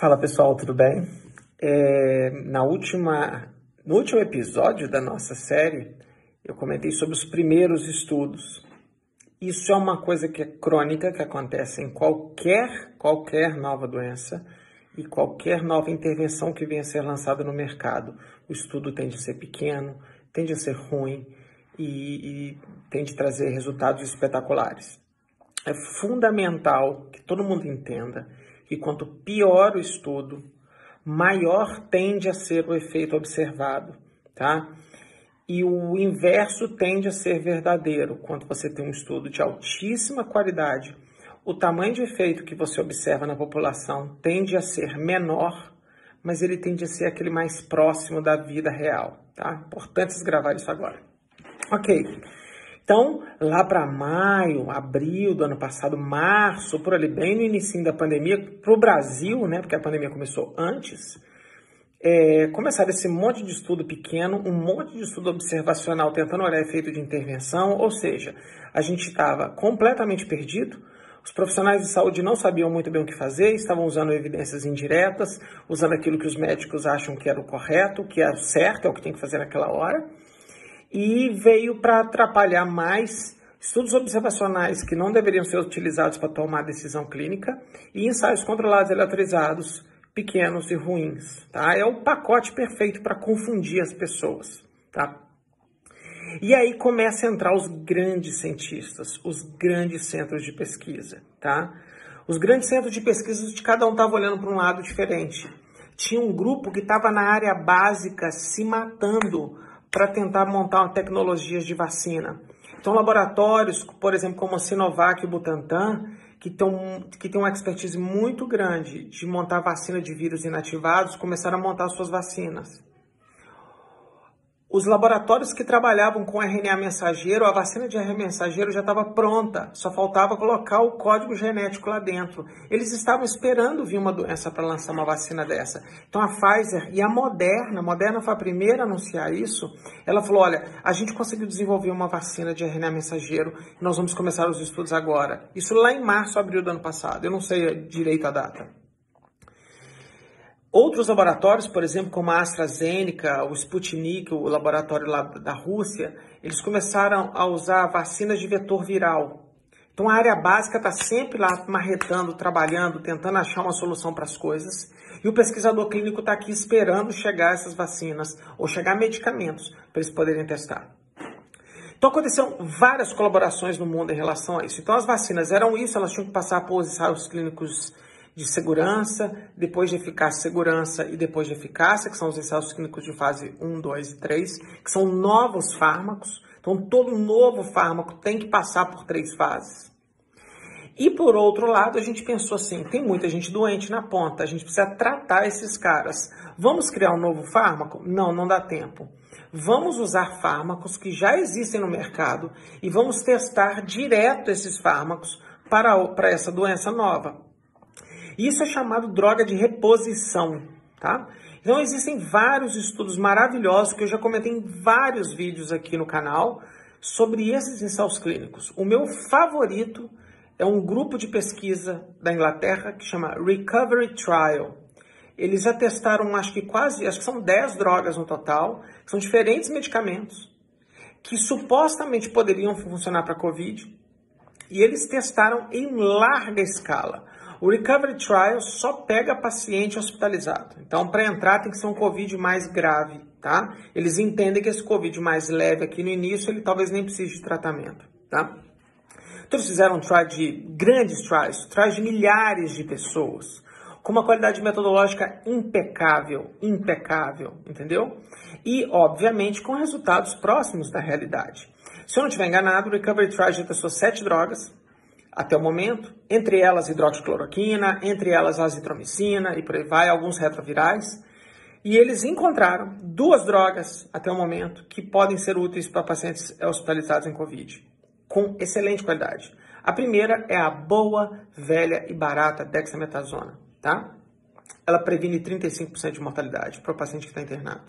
Fala pessoal, tudo bem? É, na última, no último episódio da nossa série, eu comentei sobre os primeiros estudos. Isso é uma coisa que é crônica, que acontece em qualquer, qualquer nova doença e qualquer nova intervenção que venha a ser lançada no mercado. O estudo tende a ser pequeno, tende a ser ruim e, e tende a trazer resultados espetaculares. É fundamental que todo mundo entenda que quanto pior o estudo, maior tende a ser o efeito observado, tá? E o inverso tende a ser verdadeiro. Quando você tem um estudo de altíssima qualidade, o tamanho de efeito que você observa na população tende a ser menor, mas ele tende a ser aquele mais próximo da vida real, tá? Importante gravar isso agora. Ok. Então, lá para maio, abril do ano passado, março, por ali, bem no início da pandemia, para o Brasil, né, porque a pandemia começou antes, é, começaram esse monte de estudo pequeno, um monte de estudo observacional tentando olhar efeito de intervenção, ou seja, a gente estava completamente perdido, os profissionais de saúde não sabiam muito bem o que fazer, estavam usando evidências indiretas, usando aquilo que os médicos acham que era o correto, que é o certo, é o que tem que fazer naquela hora e veio para atrapalhar mais estudos observacionais que não deveriam ser utilizados para tomar decisão clínica e ensaios controlados aleatorizados pequenos e ruins, tá? É o pacote perfeito para confundir as pessoas, tá? E aí começa a entrar os grandes cientistas, os grandes centros de pesquisa, tá? Os grandes centros de pesquisa de cada um estava olhando para um lado diferente. Tinha um grupo que estava na área básica se matando para tentar montar tecnologias de vacina. Então, laboratórios, por exemplo, como a Sinovac e o Butantan, que, tão, que tem uma expertise muito grande de montar vacina de vírus inativados, começaram a montar suas vacinas. Os laboratórios que trabalhavam com RNA mensageiro, a vacina de RNA mensageiro já estava pronta, só faltava colocar o código genético lá dentro. Eles estavam esperando vir uma doença para lançar uma vacina dessa. Então a Pfizer e a Moderna, a Moderna foi a primeira a anunciar isso, ela falou: olha, a gente conseguiu desenvolver uma vacina de RNA mensageiro nós vamos começar os estudos agora. Isso lá em março, abril do ano passado, eu não sei direito a data. Outros laboratórios, por exemplo, como a AstraZeneca, o Sputnik, o laboratório lá da Rússia, eles começaram a usar vacinas de vetor viral. Então a área básica está sempre lá marretando, trabalhando, tentando achar uma solução para as coisas. E o pesquisador clínico está aqui esperando chegar essas vacinas ou chegar medicamentos para eles poderem testar. Então aconteceram várias colaborações no mundo em relação a isso. Então as vacinas eram isso, elas tinham que passar por ensaios clínicos de segurança, depois de eficácia, segurança e depois de eficácia, que são os ensaios clínicos de fase 1, 2 e 3, que são novos fármacos. Então, todo novo fármaco tem que passar por três fases. E por outro lado, a gente pensou assim: tem muita gente doente na ponta, a gente precisa tratar esses caras. Vamos criar um novo fármaco? Não, não dá tempo. Vamos usar fármacos que já existem no mercado e vamos testar direto esses fármacos para, para essa doença nova. Isso é chamado droga de reposição, tá? Então existem vários estudos maravilhosos que eu já comentei em vários vídeos aqui no canal sobre esses ensaios clínicos. O meu favorito é um grupo de pesquisa da Inglaterra que chama Recovery Trial. Eles já testaram, acho que quase, acho que são 10 drogas no total, são diferentes medicamentos que supostamente poderiam funcionar para COVID, e eles testaram em larga escala. O Recovery Trial só pega paciente hospitalizado. Então, para entrar tem que ser um COVID mais grave, tá? Eles entendem que esse COVID mais leve aqui no início, ele talvez nem precise de tratamento, tá? Então, eles fizeram um trial de grandes trials, trials de milhares de pessoas, com uma qualidade metodológica impecável, impecável, entendeu? E, obviamente, com resultados próximos da realidade. Se eu não estiver enganado, o Recovery Trial já testou sete drogas, até o momento, entre elas hidroxicloroquina, entre elas azitromicina e por aí vai, alguns retrovirais. E eles encontraram duas drogas até o momento que podem ser úteis para pacientes hospitalizados em Covid, com excelente qualidade. A primeira é a boa, velha e barata dexametasona, tá? Ela previne 35% de mortalidade para o paciente que está internado.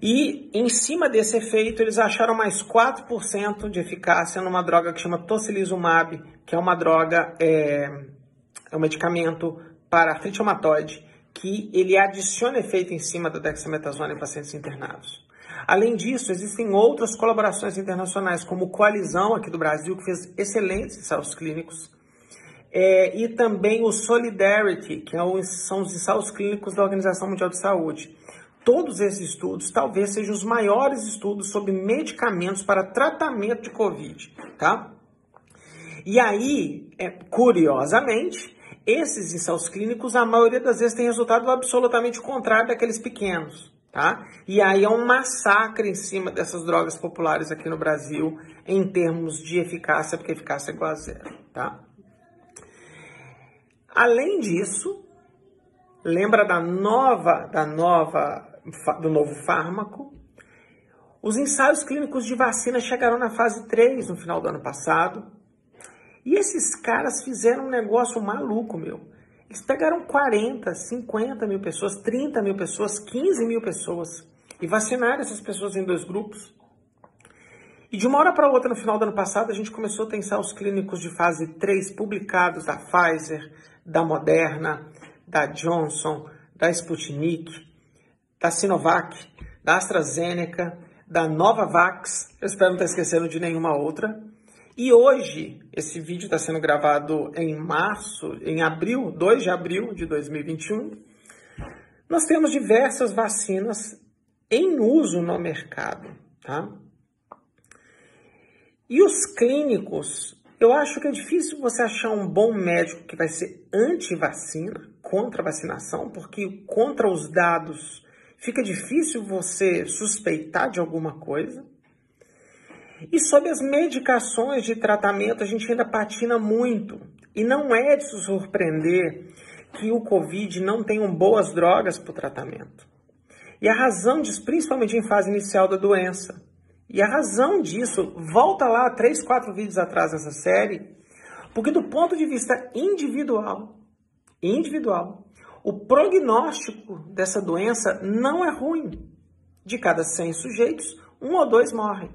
E em cima desse efeito, eles acharam mais 4% de eficácia numa droga que chama tocilizumab, que é uma droga, é, é um medicamento para artrite reumatoide que ele adiciona efeito em cima da dexametasona em pacientes internados. Além disso, existem outras colaborações internacionais, como Coalizão aqui do Brasil, que fez excelentes ensaios clínicos, é, e também o Solidarity, que é são os ensaios clínicos da Organização Mundial de Saúde. Todos esses estudos talvez sejam os maiores estudos sobre medicamentos para tratamento de Covid, tá? E aí, é, curiosamente, esses ensaios clínicos, a maioria das vezes tem resultado absolutamente contrário daqueles pequenos. Tá? E aí é um massacre em cima dessas drogas populares aqui no Brasil em termos de eficácia, porque eficácia é igual a zero. Tá? Além disso, lembra da nova, da nova, do novo fármaco? Os ensaios clínicos de vacina chegaram na fase 3 no final do ano passado. E esses caras fizeram um negócio maluco, meu. Eles pegaram 40, 50 mil pessoas, 30 mil pessoas, 15 mil pessoas e vacinaram essas pessoas em dois grupos. E de uma hora para outra, no final do ano passado, a gente começou a ter ensaios clínicos de fase 3 publicados da Pfizer, da Moderna, da Johnson, da Sputnik, da Sinovac, da AstraZeneca, da Novavax, eu espero não estar esquecendo de nenhuma outra, e hoje, esse vídeo está sendo gravado em março, em abril, 2 de abril de 2021. Nós temos diversas vacinas em uso no mercado, tá? E os clínicos, eu acho que é difícil você achar um bom médico que vai ser anti-vacina, contra a vacinação, porque contra os dados fica difícil você suspeitar de alguma coisa. E sobre as medicações de tratamento, a gente ainda patina muito. E não é de se surpreender que o Covid não tenham boas drogas para o tratamento. E a razão disso, principalmente em fase inicial da doença. E a razão disso, volta lá três, quatro vídeos atrás nessa série, porque do ponto de vista individual, individual, o prognóstico dessa doença não é ruim. De cada 100 sujeitos, um ou dois morrem.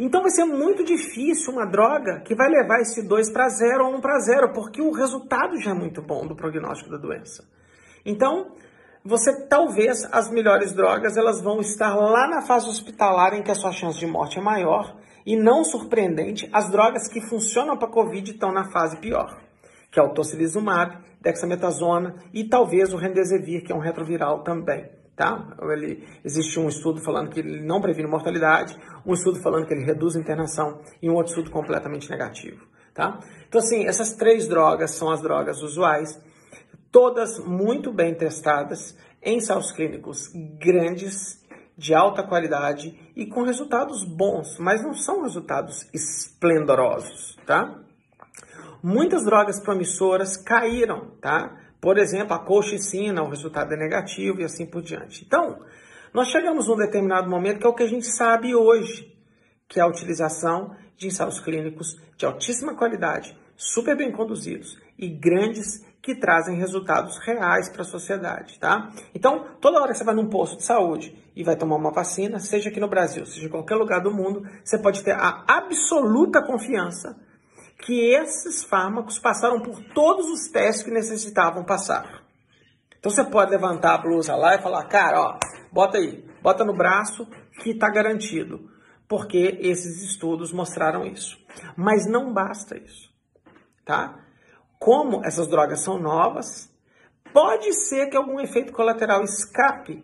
Então vai ser muito difícil uma droga que vai levar esse 2 para 0 ou 1 para 0, porque o resultado já é muito bom do prognóstico da doença. Então, você talvez as melhores drogas elas vão estar lá na fase hospitalar em que a sua chance de morte é maior e não surpreendente, as drogas que funcionam para COVID estão na fase pior, que é o tocilizumab, dexametasona e talvez o remdesivir, que é um retroviral também tá? Ele, existe um estudo falando que ele não previne mortalidade, um estudo falando que ele reduz a internação e um outro estudo completamente negativo, tá? Então, assim, essas três drogas são as drogas usuais, todas muito bem testadas em ensaios clínicos grandes, de alta qualidade e com resultados bons, mas não são resultados esplendorosos, tá? Muitas drogas promissoras caíram, tá? Por exemplo, a colchicina, o resultado é negativo e assim por diante. Então, nós chegamos num determinado momento que é o que a gente sabe hoje, que é a utilização de ensaios clínicos de altíssima qualidade, super bem conduzidos e grandes que trazem resultados reais para a sociedade, tá? Então, toda hora que você vai num posto de saúde e vai tomar uma vacina, seja aqui no Brasil, seja em qualquer lugar do mundo, você pode ter a absoluta confiança que esses fármacos passaram por todos os testes que necessitavam passar. Então você pode levantar a blusa lá e falar, cara, ó, bota aí, bota no braço que está garantido, porque esses estudos mostraram isso. Mas não basta isso, tá? Como essas drogas são novas, pode ser que algum efeito colateral escape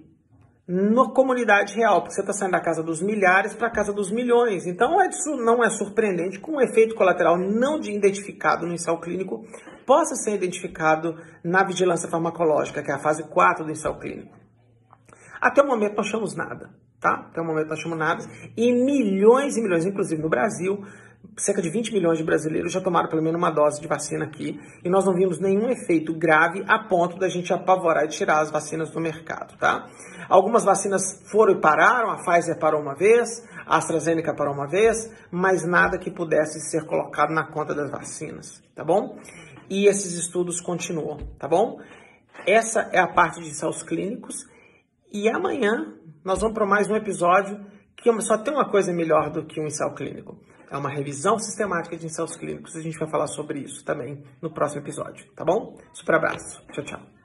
na comunidade real, porque você está saindo da casa dos milhares para a casa dos milhões. Então, isso não é surpreendente que um efeito colateral não identificado no ensaio clínico possa ser identificado na vigilância farmacológica, que é a fase 4 do ensaio clínico. Até o momento não achamos nada, tá? Até o momento não achamos nada. E milhões e milhões, inclusive no Brasil, cerca de 20 milhões de brasileiros já tomaram pelo menos uma dose de vacina aqui e nós não vimos nenhum efeito grave a ponto da gente apavorar e tirar as vacinas do mercado, tá? Algumas vacinas foram e pararam, a Pfizer parou uma vez, a AstraZeneca parou uma vez, mas nada que pudesse ser colocado na conta das vacinas, tá bom? E esses estudos continuam, tá bom? Essa é a parte de ensaios clínicos e amanhã nós vamos para mais um episódio que só tem uma coisa melhor do que um ensaio clínico. É uma revisão sistemática de ensaios clínicos. A gente vai falar sobre isso também no próximo episódio, tá bom? Super abraço. Tchau, tchau.